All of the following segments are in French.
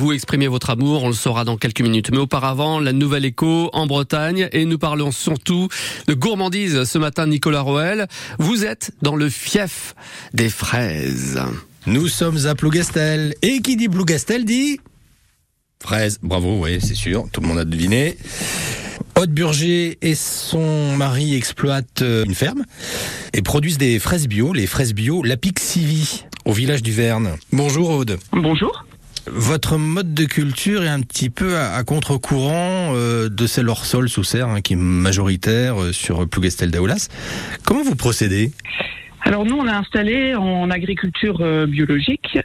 vous exprimer votre amour. On le saura dans quelques minutes. Mais auparavant, la nouvelle écho en Bretagne et nous parlons surtout de gourmandise ce matin, Nicolas Roel. Vous êtes dans le fief des fraises. Nous sommes à Plougastel. Et qui dit Plougastel dit Fraise. Bravo, oui, c'est sûr. Tout le monde a deviné. Aude Burger et son mari exploitent euh, une ferme et produisent des fraises bio, les fraises bio La Pixivi, au village du Verne. Bonjour Aude. Bonjour. Votre mode de culture est un petit peu à, à contre-courant euh, de celle hors sol sous serre, hein, qui est majoritaire euh, sur Plougastel d'Aoulas. Comment vous procédez? Alors nous, on est installé en agriculture euh, biologique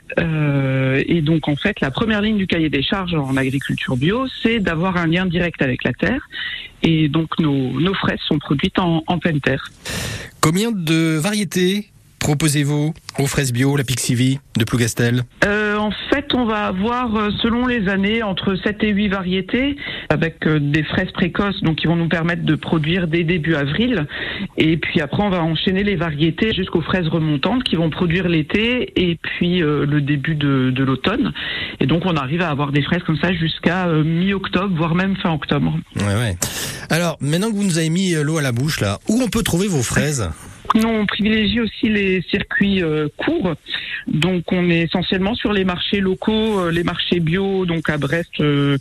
et donc en fait, la première ligne du cahier des charges en agriculture bio, c'est d'avoir un lien direct avec la terre et donc nos, nos fraises sont produites en, en pleine terre. Combien de variétés proposez-vous aux fraises bio La Pixivi de Plougastel? Euh, en fait, on va avoir, euh, selon les années, entre 7 et 8 variétés, avec euh, des fraises précoces, donc qui vont nous permettre de produire dès début avril. Et puis après, on va enchaîner les variétés jusqu'aux fraises remontantes qui vont produire l'été et puis euh, le début de, l'automne. Et donc, on arrive à avoir des fraises comme ça jusqu'à mi-octobre, voire même fin octobre. Ouais, ouais. Alors, maintenant que vous nous avez mis l'eau à la bouche, là, où on peut trouver vos fraises? Nous, on privilégie aussi les circuits euh, courts. Donc, on est essentiellement sur les marchés locaux, euh, les marchés bio, donc à Brest, euh,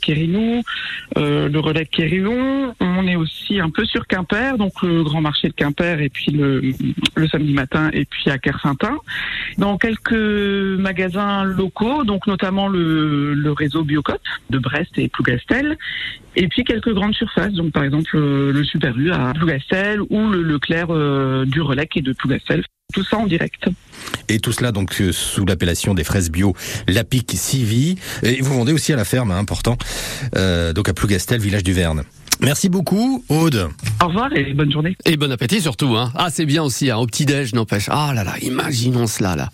euh, le relais de. On est aussi un peu sur Quimper, donc le grand marché de Quimper, et puis le, samedi matin, et puis à Kersaintin. Dans quelques magasins locaux, donc notamment le, réseau Biocop de Brest et Plougastel, et puis quelques grandes surfaces, donc par exemple le Super U à Plougastel ou le Leclerc du Et de Plougastel. Tout ça en direct. Et tout cela donc euh, sous l'appellation des fraises bio La Pixivi. Et vous vendez aussi à la ferme, hein, important, euh, donc à Plougastel, village du Verne. Merci beaucoup, Aude. Au revoir et bonne journée. Et bon appétit surtout. Hein. Ah, c'est bien aussi, hein, au petit-déj, n'empêche. Ah là là, imaginons cela là.